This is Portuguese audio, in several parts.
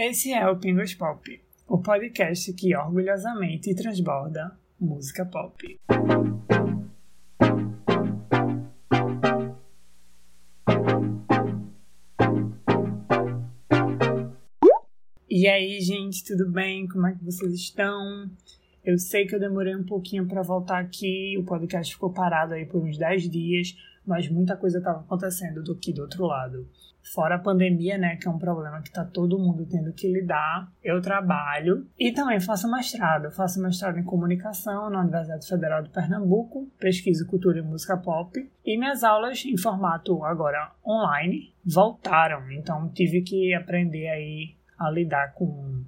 Esse é o Pingos Pop, o podcast que orgulhosamente transborda música pop. E aí, gente, tudo bem? Como é que vocês estão? Eu sei que eu demorei um pouquinho para voltar aqui, o podcast ficou parado aí por uns 10 dias, mas muita coisa estava acontecendo do aqui do outro lado. Fora a pandemia, né, que é um problema que tá todo mundo tendo que lidar. Eu trabalho e também faço mestrado. Faço mestrado em comunicação na Universidade Federal de Pernambuco, pesquiso cultura e música pop. E minhas aulas em formato agora online voltaram, então tive que aprender aí a lidar com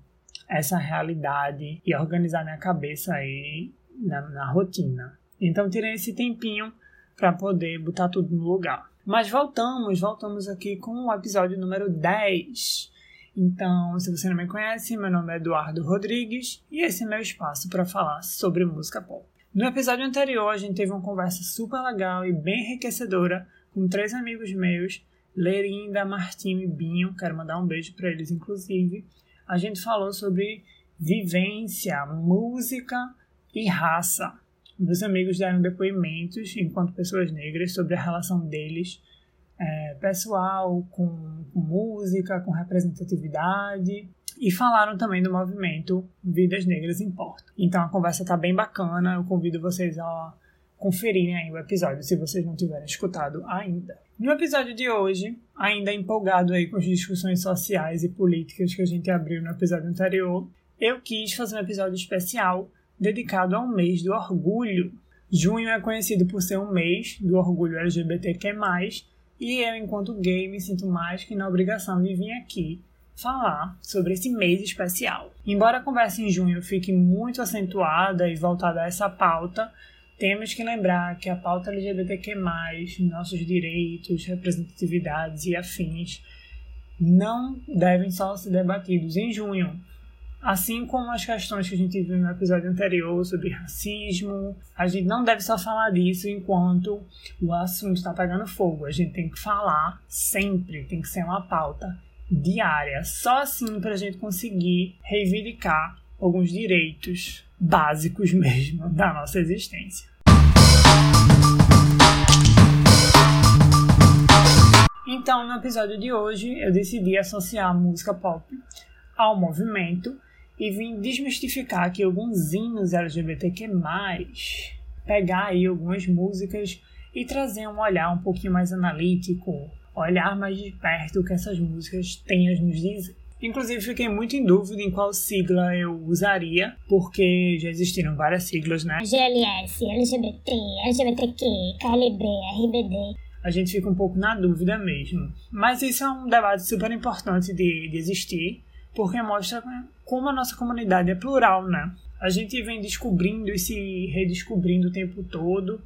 essa realidade e organizar minha cabeça aí na, na rotina. Então tirei esse tempinho para poder botar tudo no lugar. Mas voltamos, voltamos aqui com o episódio número 10. Então, se você não me conhece, meu nome é Eduardo Rodrigues e esse é meu espaço para falar sobre música pop. No episódio anterior, a gente teve uma conversa super legal e bem enriquecedora com três amigos meus, Lerinda, Martinho e Binho. Quero mandar um beijo para eles, inclusive a gente falou sobre vivência, música e raça. Meus amigos deram depoimentos, enquanto pessoas negras, sobre a relação deles é, pessoal com, com música, com representatividade e falaram também do movimento Vidas Negras Importam. Então a conversa está bem bacana, eu convido vocês a conferirem aí o episódio se vocês não tiverem escutado ainda. No episódio de hoje, ainda empolgado aí com as discussões sociais e políticas que a gente abriu no episódio anterior, eu quis fazer um episódio especial dedicado ao mês do orgulho. Junho é conhecido por ser um mês do orgulho LGBTQ+, e eu, enquanto gay, me sinto mais que na obrigação de vir aqui falar sobre esse mês especial. Embora a conversa em junho fique muito acentuada e voltada a essa pauta, temos que lembrar que a pauta LGBTQ+, nossos direitos, representatividades e afins, não devem só ser debatidos em junho. Assim como as questões que a gente viu no episódio anterior sobre racismo, a gente não deve só falar disso enquanto o assunto está pegando fogo. A gente tem que falar sempre, tem que ser uma pauta diária. Só assim para a gente conseguir reivindicar alguns direitos básicos mesmo da nossa existência. Então, no episódio de hoje, eu decidi associar a música pop ao movimento e vim desmistificar aqui alguns hinos LGBTQ+, pegar aí algumas músicas e trazer um olhar um pouquinho mais analítico, olhar mais de perto o que essas músicas têm a nos dizer. Inclusive, fiquei muito em dúvida em qual sigla eu usaria, porque já existiram várias siglas, né? GLS, LGBT, LGBTQ, KLB, RBD. A gente fica um pouco na dúvida mesmo. Mas isso é um debate super importante de, de existir, porque mostra como a nossa comunidade é plural, né? A gente vem descobrindo e se redescobrindo o tempo todo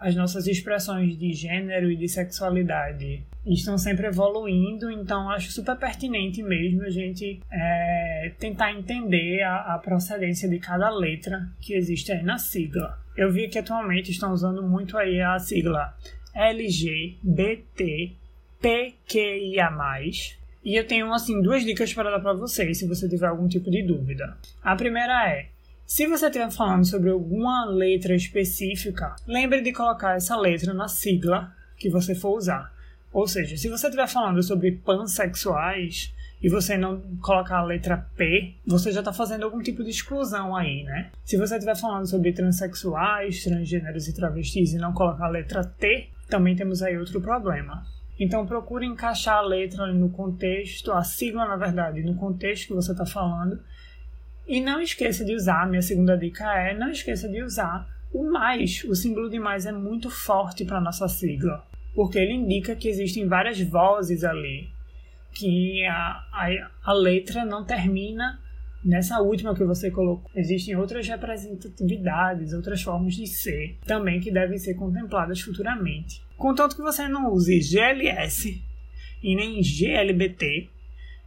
as nossas expressões de gênero e de sexualidade estão sempre evoluindo, então acho super pertinente mesmo a gente é, tentar entender a, a, procedência de cada letra que existe aí na sigla. Eu vi que atualmente estão usando muito aí a sigla LGBTPQIA+, e eu tenho assim duas dicas para dar para vocês, se você tiver algum tipo de dúvida. A primeira é se você estiver falando sobre alguma letra específica, lembre de colocar essa letra na sigla que você for usar. Ou seja, se você estiver falando sobre pansexuais e você não colocar a letra P, você já está fazendo algum tipo de exclusão aí, né? Se você estiver falando sobre transexuais, transgêneros e travestis e não colocar a letra T, também temos aí outro problema. Então procure encaixar a letra no contexto, a sigla na verdade, no contexto que você está falando e não esqueça de usar, minha segunda dica é, não esqueça de usar o mais. O símbolo de mais é muito forte para nossa sigla, porque ele indica que existem várias vozes ali, que a, a, a letra não termina nessa última que você colocou. Existem outras representatividades, outras formas de ser, também que devem ser contempladas futuramente. Contanto que você não use GLS e nem GLBT,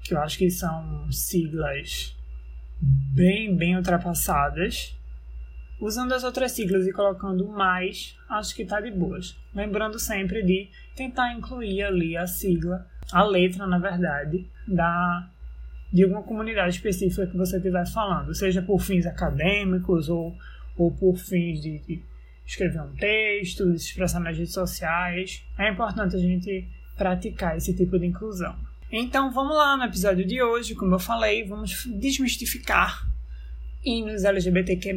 que eu acho que são siglas bem, bem ultrapassadas. Usando as outras siglas e colocando mais, acho que tá de boas. Lembrando sempre de tentar incluir ali a sigla, a letra, na verdade, da, de alguma comunidade específica que você estiver falando, seja por fins acadêmicos ou, ou por fins de, de escrever um texto, se expressar nas redes sociais. É importante a gente praticar esse tipo de inclusão. Então vamos lá, no episódio de hoje, como eu falei, vamos desmistificar hinos LGBTQ+.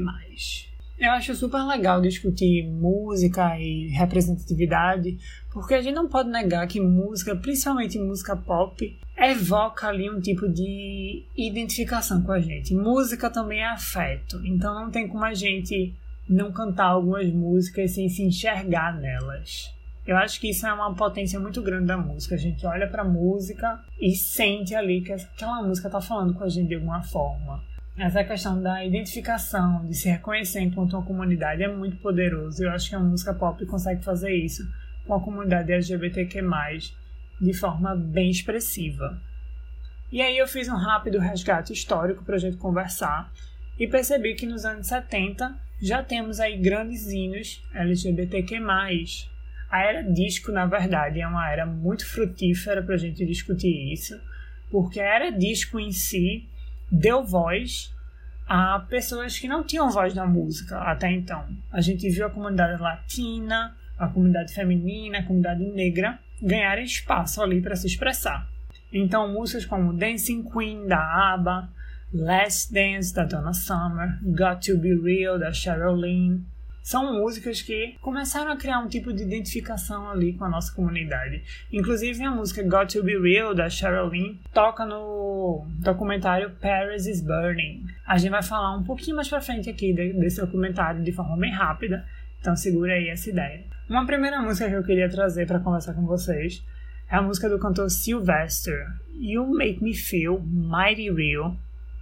Eu acho super legal discutir música e representatividade, porque a gente não pode negar que música, principalmente música pop, evoca ali um tipo de identificação com a gente. Música também é afeto, então não tem como a gente não cantar algumas músicas sem se enxergar nelas. Eu acho que isso é uma potência muito grande da música. A gente olha para a música e sente ali que aquela música está falando com a gente de alguma forma. Essa questão da identificação, de se reconhecer enquanto uma comunidade é muito poderoso. Eu acho que a música pop consegue fazer isso com a comunidade LGBTQ+, de forma bem expressiva. E aí eu fiz um rápido resgate histórico para a gente conversar e percebi que nos anos 70 já temos aí grandes hinos LGBTQ+. A era disco, na verdade, é uma era muito frutífera para a gente discutir isso, porque a era disco em si deu voz a pessoas que não tinham voz na música até então. A gente viu a comunidade latina, a comunidade feminina, a comunidade negra ganharem espaço ali para se expressar. Então, músicas como Dancing Queen da ABBA, Last Dance da Donna Summer, Got to Be Real da Cheryl Lynn, são músicas que começaram a criar um tipo de identificação ali com a nossa comunidade. Inclusive a música Got to Be Real da Cheryl Lynn toca no documentário Paris is Burning. A gente vai falar um pouquinho mais pra frente aqui desse documentário de forma bem rápida, então segura aí essa ideia. Uma primeira música que eu queria trazer para conversar com vocês é a música do cantor Sylvester, You Make Me Feel Mighty Real,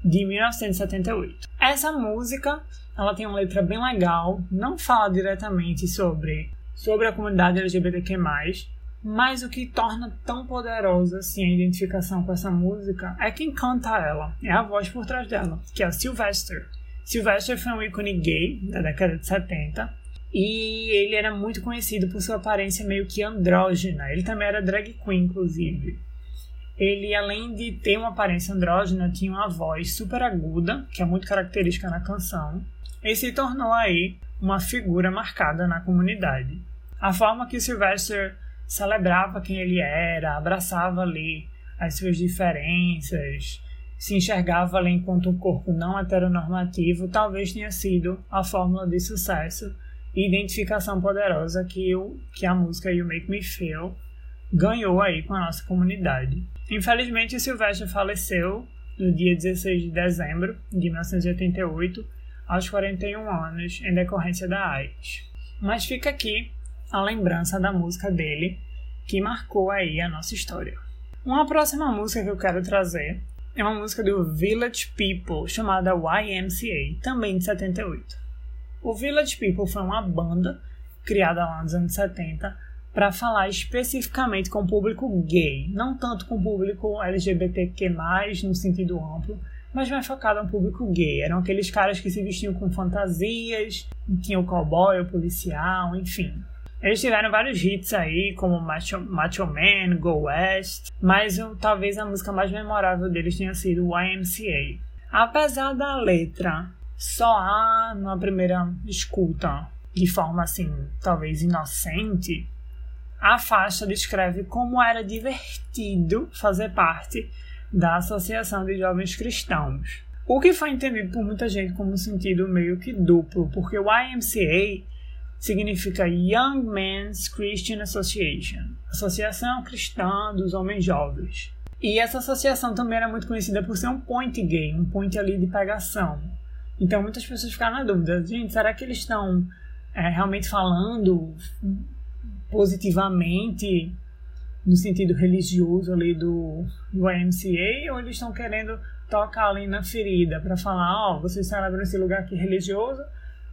de 1978. Essa música ela tem uma letra bem legal, não fala diretamente sobre, sobre a comunidade LGBTQ+, mas o que torna tão poderosa assim a identificação com essa música é quem canta ela, é a voz por trás dela, que é a Sylvester. Sylvester foi um ícone gay da década de 70 e ele era muito conhecido por sua aparência meio que andrógena. Ele também era drag queen, inclusive. Ele, além de ter uma aparência andrógena, tinha uma voz super aguda, que é muito característica na canção, e se tornou aí uma figura marcada na comunidade. A forma que Sylvester celebrava quem ele era, abraçava ali as suas diferenças, se enxergava ali enquanto um corpo não heteronormativo, talvez tenha sido a fórmula de sucesso e identificação poderosa que, o, que a música You Make Me Feel ganhou aí com a nossa comunidade. Infelizmente, Sylvester faleceu no dia 16 de dezembro de 1988 aos 41 anos em decorrência da AIDS. Mas fica aqui a lembrança da música dele que marcou aí a nossa história. Uma próxima música que eu quero trazer é uma música do Village People chamada YMCA, também de 78. O Village People foi uma banda criada lá nos anos 70 para falar especificamente com o público gay, não tanto com o público LGBTQ+, no sentido amplo, mas mais focado no público gay. Eram aqueles caras que se vestiam com fantasias, tinha o cowboy, o policial, enfim. Eles tiveram vários hits aí, como Macho, Macho Man, Go West, mas talvez a música mais memorável deles tenha sido YMCA. Apesar da letra soar numa primeira escuta de forma assim, talvez inocente, a faixa descreve como era divertido fazer parte da Associação de Jovens Cristãos. O que foi entendido por muita gente como um sentido meio que duplo, porque o YMCA significa Young Men's Christian Association, Associação Cristã dos Homens Jovens. E essa associação também era muito conhecida por ser um point gay, um point ali de pegação. Então muitas pessoas ficaram na dúvida, gente, será que eles estão é, realmente falando positivamente no sentido religioso ali do, do YMCA ou eles estão querendo tocar ali na ferida para falar, ó, oh, vocês celebram esse lugar aqui religioso,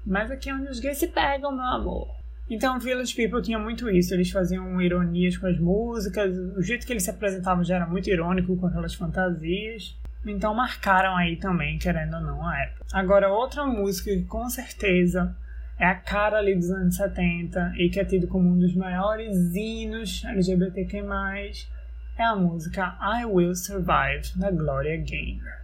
mas aqui é onde os gays se pegam, meu amor. Então, Village People tinha muito isso, eles faziam ironias com as músicas, o jeito que eles se apresentavam já era muito irônico com aquelas fantasias. Então marcaram aí também, querendo ou não, a época. Agora, outra música que com certeza é a cara ali dos anos 70 e que é tido como um dos maiores hinos LGBTQ+, é a música I Will Survive, da Gloria Gaynor.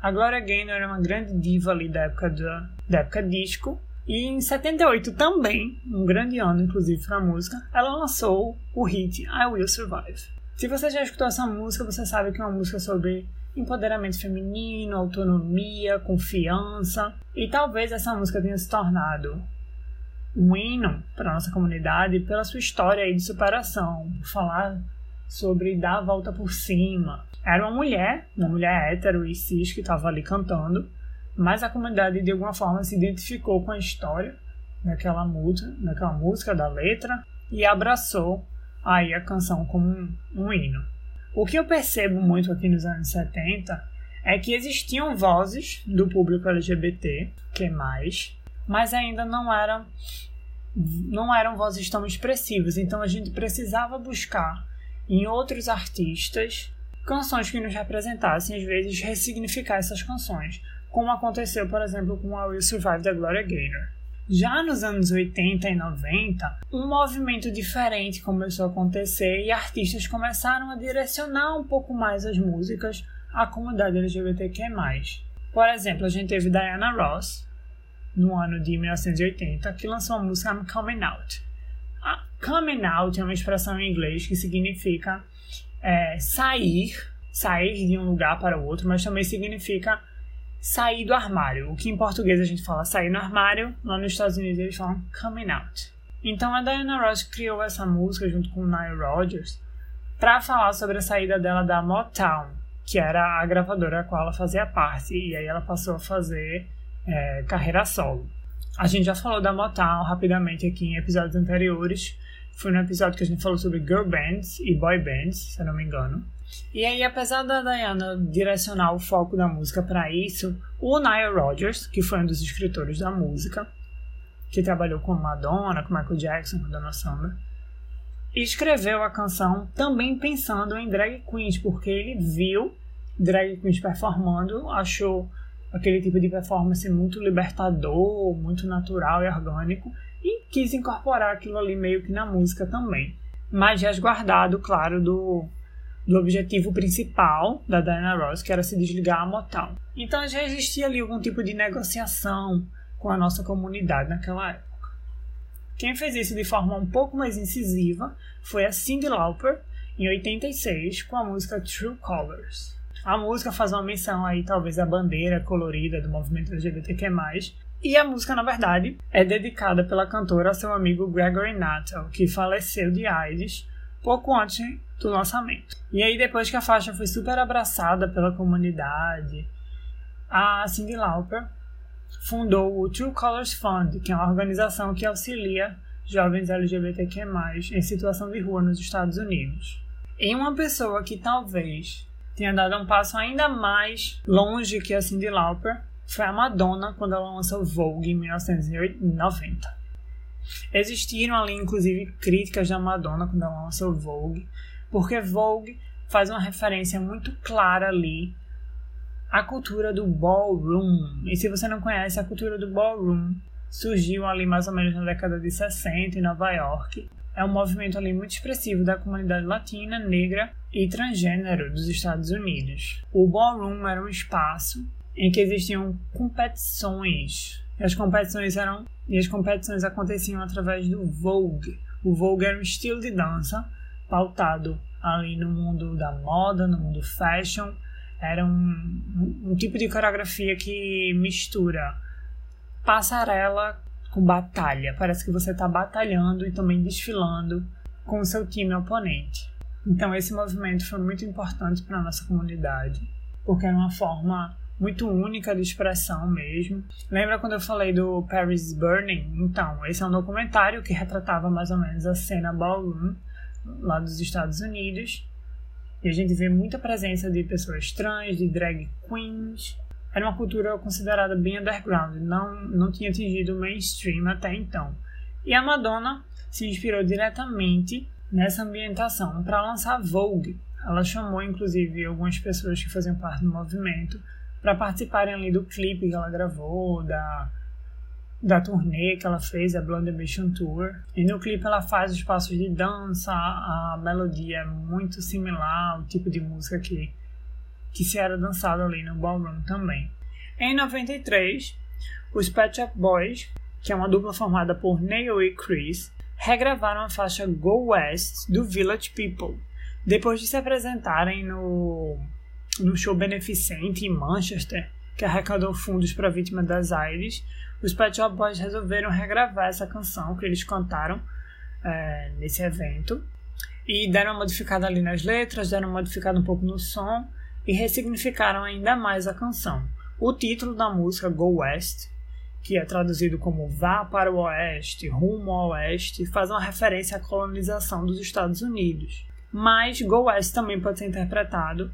A Gloria Gaynor era uma grande diva ali da época, da, da época disco, e em 78 também, um grande ano inclusive para a música, ela lançou o hit I Will Survive. Se você já escutou essa música, você sabe que é uma música sobre empoderamento feminino, autonomia, confiança, e talvez essa música tenha se tornado um hino para nossa comunidade pela sua história de superação, falar sobre dar a volta por cima. Era uma mulher, uma mulher hétero e cis que estava ali cantando, mas a comunidade de alguma forma se identificou com a história daquela música, daquela música da letra e abraçou aí a canção como um, um hino. O que eu percebo muito aqui nos anos 70 é que existiam vozes do público LGBT, que é mais, mas ainda não eram não eram vozes tão expressivas, então a gente precisava buscar em outros artistas canções que nos representassem, às vezes ressignificar essas canções, como aconteceu, por exemplo, com a Will Survive da Gloria Gaynor. Já nos anos 80 e 90, um movimento diferente começou a acontecer e artistas começaram a direcionar um pouco mais as músicas à comunidade LGBTQ+. Por exemplo, a gente teve Diana Ross, no ano de 1980, que lançou a música I'm Coming Out. A coming out é uma expressão em inglês que significa é, sair, sair de um lugar para o outro, mas também significa sair do armário. O que em português a gente fala sair no armário, lá nos Estados Unidos eles falam coming out. Então a Diana Ross criou essa música junto com o Nile Rodgers para falar sobre a saída dela da Motown, que era a gravadora a qual ela fazia parte, e aí ela passou a fazer é, carreira solo. A gente já falou da Motown rapidamente aqui em episódios anteriores. Foi no episódio que a gente falou sobre girl bands e boy bands, se eu não me engano. E aí, apesar da Diana direcionar o foco da música para isso, o Nile Rodgers, que foi um dos escritores da música, que trabalhou com Madonna, com Michael Jackson, com Donna Summer, escreveu a canção também pensando em drag queens, porque ele viu drag queens performando, achou aquele tipo de performance muito libertador, muito natural e orgânico, e quis incorporar aquilo ali meio que na música também. Mas resguardado, claro, do, do objetivo principal da Diana Ross, que era se desligar a Motown. Então já existia ali algum tipo de negociação com a nossa comunidade naquela época. Quem fez isso de forma um pouco mais incisiva foi a Cyndi Lauper, em 86, com a música True Colors. A música faz uma menção aí, talvez, à bandeira colorida do movimento LGBTQ+. E a música, na verdade, é dedicada pela cantora a seu amigo Gregory Nuttall, que faleceu de AIDS pouco antes do lançamento. E aí, depois que a faixa foi super abraçada pela comunidade, a Cyndi Lauper fundou o True Colors Fund, que é uma organização que auxilia jovens LGBTQ+, em situação de rua nos Estados Unidos. Em uma pessoa que talvez tenha dado um passo ainda mais longe que a Cyndi Lauper foi a Madonna quando ela lançou Vogue em 1990. Existiram ali, inclusive, críticas da Madonna quando ela lançou Vogue, porque Vogue faz uma referência muito clara ali à cultura do ballroom. E se você não conhece a cultura do ballroom, surgiu ali mais ou menos na década de 60 em Nova York é um movimento ali muito expressivo da comunidade latina, negra e transgênero dos Estados Unidos. O ballroom era um espaço em que existiam competições. As competições eram e as competições aconteciam através do Vogue. O Vogue era um estilo de dança pautado ali no mundo da moda, no mundo fashion. Era um, um tipo de coreografia que mistura passarela com batalha. Parece que você está batalhando e também desfilando com o seu time oponente. Então esse movimento foi muito importante para a nossa comunidade, porque era uma forma muito única de expressão mesmo. Lembra quando eu falei do Paris Burning? Então, esse é um documentário que retratava mais ou menos a cena ballroom lá dos Estados Unidos. E a gente vê muita presença de pessoas trans, de drag queens, era uma cultura considerada bem underground, não, não tinha atingido o mainstream até então. E a Madonna se inspirou diretamente nessa ambientação para lançar Vogue. Ela chamou inclusive algumas pessoas que faziam parte do movimento para participarem ali do clipe que ela gravou, da, da turnê que ela fez, a Blonde Ambition Tour. E no clipe ela faz os passos de dança, a melodia é muito similar ao tipo de música que, que se era dançado ali no ballroom também. Em 93, os Pet Shop Boys, que é uma dupla formada por Neil e Chris, regravaram a faixa Go West do Village People, depois de se apresentarem no, no show beneficente em Manchester, que arrecadou fundos para vítimas das AIDS, os Pet Shop Boys resolveram regravar essa canção que eles cantaram é, nesse evento e deram uma modificada ali nas letras, deram uma modificada um pouco no som e ressignificaram ainda mais a canção. O título da música Go West, que é traduzido como Vá para o Oeste, Rumo ao Oeste, faz uma referência à colonização dos Estados Unidos. Mas Go West também pode ser interpretado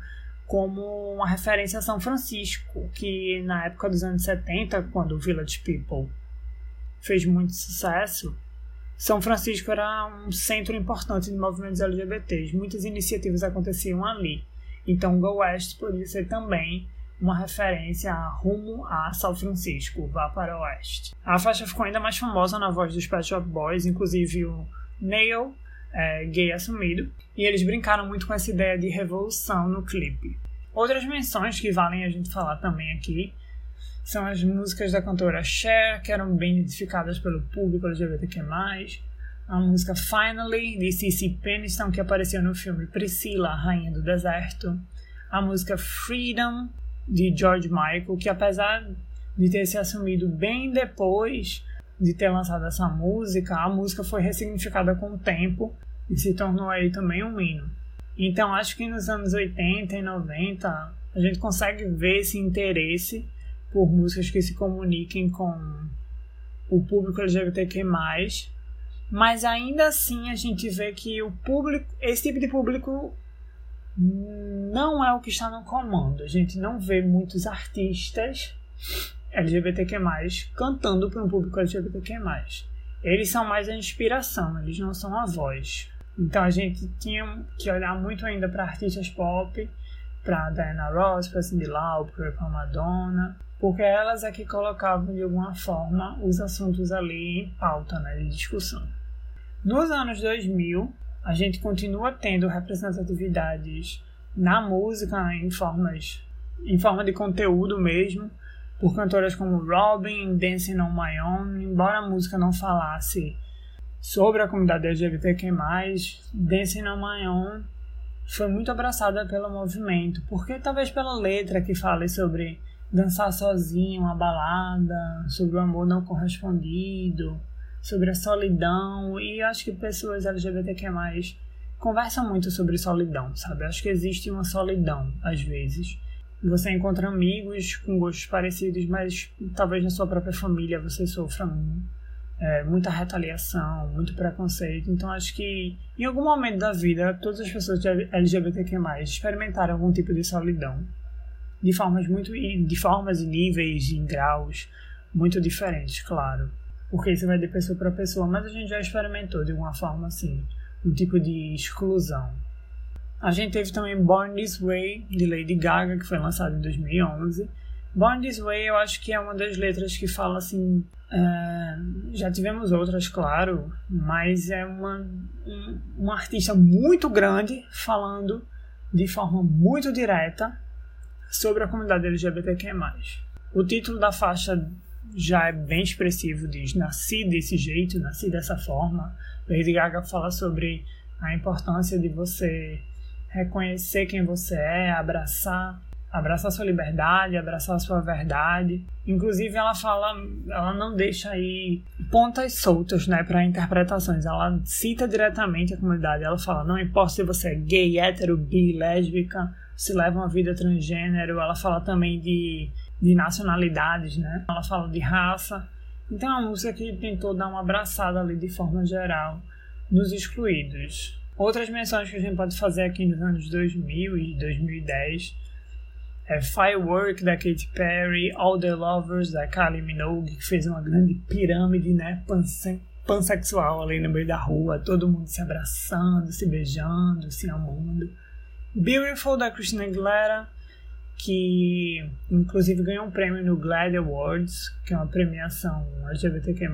como uma referência a São Francisco, que na época dos anos 70, quando o Village People fez muito sucesso, São Francisco era um centro importante de movimentos LGBTs. Muitas iniciativas aconteciam ali. Então, Go West podia ser também uma referência a rumo a São Francisco, vá para o oeste. A faixa ficou ainda mais famosa na voz dos Pet Shop Boys, inclusive o Neil é, gay assumido, e eles brincaram muito com essa ideia de revolução no clipe. Outras menções que valem a gente falar também aqui são as músicas da cantora Cher, que eram bem identificadas pelo público LGBTQ+, a música Finally, de Cissy Peniston, que apareceu no filme Priscila, Rainha do Deserto, a música Freedom, de George Michael, que apesar de ter se assumido bem depois de ter lançado essa música, a música foi ressignificada com o tempo e se tornou aí também um hino. Então acho que nos anos 80 e 90 a gente consegue ver esse interesse por músicas que se comuniquem com o público LGBTQ+, mas ainda assim a gente vê que o público, esse tipo de público não é o que está no comando. A gente não vê muitos artistas LGBTQ+, cantando para um público LGBTQ+. Eles são mais a inspiração, eles não são a voz. Então a gente tinha que olhar muito ainda para artistas pop, para Diana Ross, para Cyndi Lauper, para Madonna, porque elas é que colocavam de alguma forma os assuntos ali em pauta, né, de discussão. Nos anos 2000, a gente continua tendo representatividades na música em formas em forma de conteúdo mesmo, por cantoras como Robin, Dancing on My Own, embora a música não falasse sobre a comunidade LGBTQ+, Dancing on My Own foi muito abraçada pelo movimento, porque talvez pela letra que fale sobre dançar sozinho, uma balada, sobre o amor não correspondido, sobre a solidão, e acho que pessoas LGBTQ+, conversam muito sobre solidão, sabe? Acho que existe uma solidão, às vezes, você encontra amigos com gostos parecidos, mas talvez na sua própria família você sofra é, muita retaliação, muito preconceito. Então acho que em algum momento da vida todas as pessoas LGBTQ+ experimentaram algum tipo de solidão, de formas muito de formas e níveis, em graus muito diferentes, claro. Porque isso vai de pessoa para pessoa, mas a gente já experimentou de alguma forma assim, um tipo de exclusão. A gente teve também Born This Way, de Lady Gaga, que foi lançado em 2011. Born This Way eu acho que é uma das letras que fala assim. É, já tivemos outras, claro, mas é uma, um, uma artista muito grande falando de forma muito direta sobre a comunidade LGBTQ+. O título da faixa já é bem expressivo, diz Nasci desse jeito, nasci dessa forma. Lady Gaga fala sobre a importância de você reconhecer quem você é, abraçar, abraçar sua liberdade, abraçar sua verdade. Inclusive ela fala, ela não deixa aí pontas soltas, né, para interpretações. Ela cita diretamente a comunidade. Ela fala, não importa se você é gay, hétero, bi, lésbica, se leva uma vida transgênero. Ela fala também de, de nacionalidades, né? Ela fala de raça. Então é uma música que tentou dar uma abraçada ali de forma geral nos excluídos. Outras menções que a gente pode fazer aqui nos anos 2000 e 2010 é Firework da Katy Perry, All the Lovers da Kylie Minogue, que fez uma grande pirâmide, né, panse pansexual ali no meio da rua, todo mundo se abraçando, se beijando, se amando. Beautiful da Christina Aguilera, que inclusive ganhou um prêmio no GLAAD Awards, que é uma premiação LGBTQ+,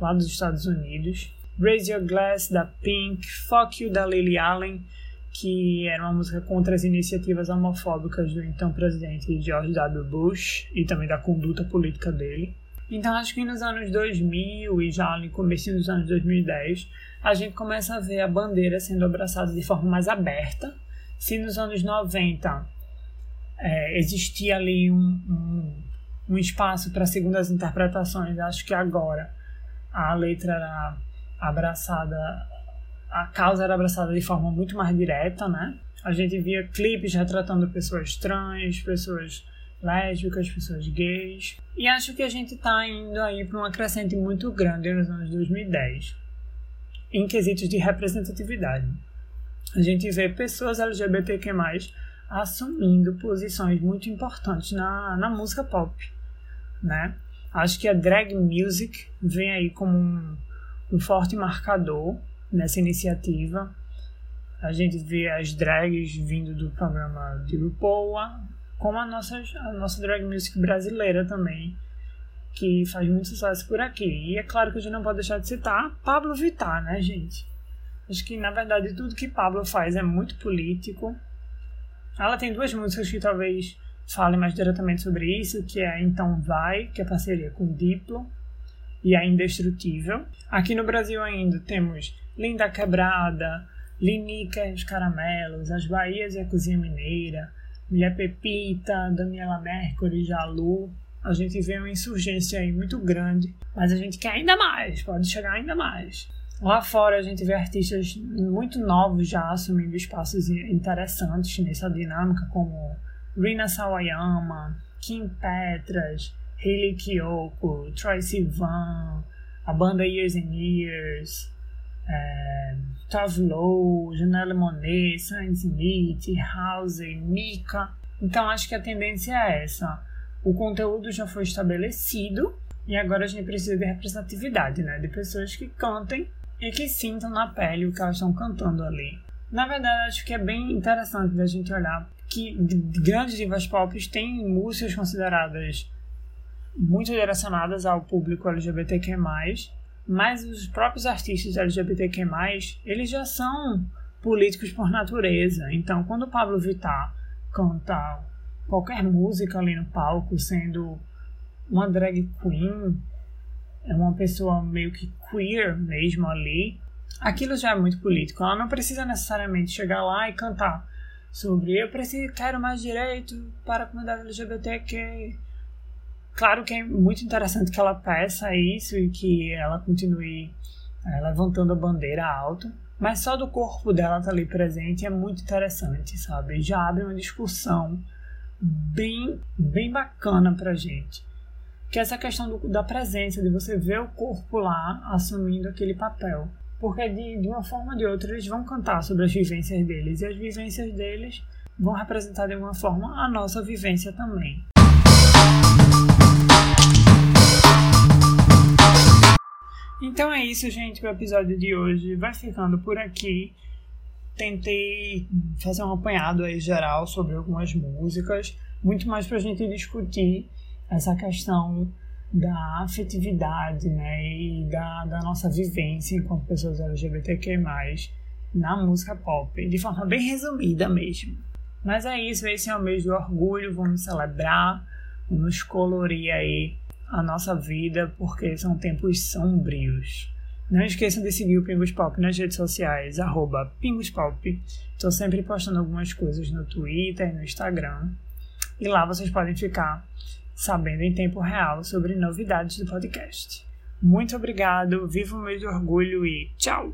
lá dos Estados Unidos. Raise Your Glass, da Pink, Fuck You, da Lily Allen, que era uma música contra as iniciativas homofóbicas do então presidente George W. Bush e também da conduta política dele. Então acho que nos anos 2000 e já no começo dos anos 2010 a gente começa a ver a bandeira sendo abraçada de forma mais aberta. Se nos anos 90 é, existia ali um, um, um espaço para segundas interpretações, acho que agora a letra era abraçada, a causa era abraçada de forma muito mais direta, né? A gente via clipes retratando pessoas trans, pessoas lésbicas, pessoas gays. E acho que a gente está indo aí para uma crescente muito grande nos anos 2010, em quesitos de representatividade. A gente vê pessoas LGBTQ+, assumindo posições muito importantes na, na música pop, né? Acho que a drag music vem aí como um, um forte marcador nessa iniciativa. A gente vê as drags vindo do programa de RuPaul, como a nossa, a nossa drag music brasileira também, que faz muito sucesso por aqui. E é claro que a gente não pode deixar de citar Pablo Vittar, né, gente? Acho que, na verdade, tudo que Pablo faz é muito político. Ela tem duas músicas que talvez falem mais diretamente sobre isso, que é Então Vai, que é parceria com Diplo, e a Indestrutível. Aqui no Brasil ainda temos Linda Quebrada, Linica e os Caramelos, As Bahias e a Cozinha Mineira, Mulher Pepita, Daniela Mercury, Jalu. A gente vê uma insurgência aí muito grande, mas a gente quer ainda mais, pode chegar ainda mais. Lá fora a gente vê artistas muito novos já assumindo espaços interessantes nessa dinâmica, como Rina Sawayama, Kim Petras, Hayley Kiyoko, Troy Sivan, a banda Years and Years, é, Tove Lo, Janelle Monet, Sam Smith, House, Mika. Então acho que a tendência é essa. O conteúdo já foi estabelecido e agora a gente precisa de representatividade, né? De pessoas que cantem e que sintam na pele o que elas estão cantando ali. Na verdade, acho que é bem interessante da gente olhar que grandes divas pop têm músicas consideradas muito direcionadas ao público LGBTQ+, mas os próprios artistas LGBTQ+, eles já são políticos por natureza. Então, quando o Pablo Vittar canta qualquer música ali no palco, sendo uma drag queen, é uma pessoa meio que queer mesmo ali, aquilo já é muito político. Ela não precisa necessariamente chegar lá e cantar sobre eu preciso, quero mais direito para a comunidade LGBTQ. Claro que é muito interessante que ela peça isso e que ela continue é, levantando a bandeira alto, mas só do corpo dela estar tá ali presente é muito interessante, sabe? Já abre uma discussão bem, bem bacana pra gente que é essa questão do, da presença, de você ver o corpo lá assumindo aquele papel. Porque de, de uma forma ou de outra eles vão cantar sobre as vivências deles, e as vivências deles vão representar de alguma forma a nossa vivência também. Então é isso, gente. O episódio de hoje vai ficando por aqui. Tentei fazer um apanhado aí geral sobre algumas músicas, muito mais pra gente discutir essa questão da afetividade né, e da, da nossa vivência enquanto pessoas LGBTQ+, na música pop, de forma bem resumida mesmo. Mas é isso, esse é o mês do orgulho, vamos celebrar, vamos colorir aí a nossa vida, porque são tempos sombrios. Não esqueçam de seguir o Pingos Pop nas redes sociais, arroba Pop. Estou sempre postando algumas coisas no Twitter e no Instagram. E lá vocês podem ficar sabendo em tempo real sobre novidades do podcast. Muito obrigado, viva o mês de orgulho e tchau!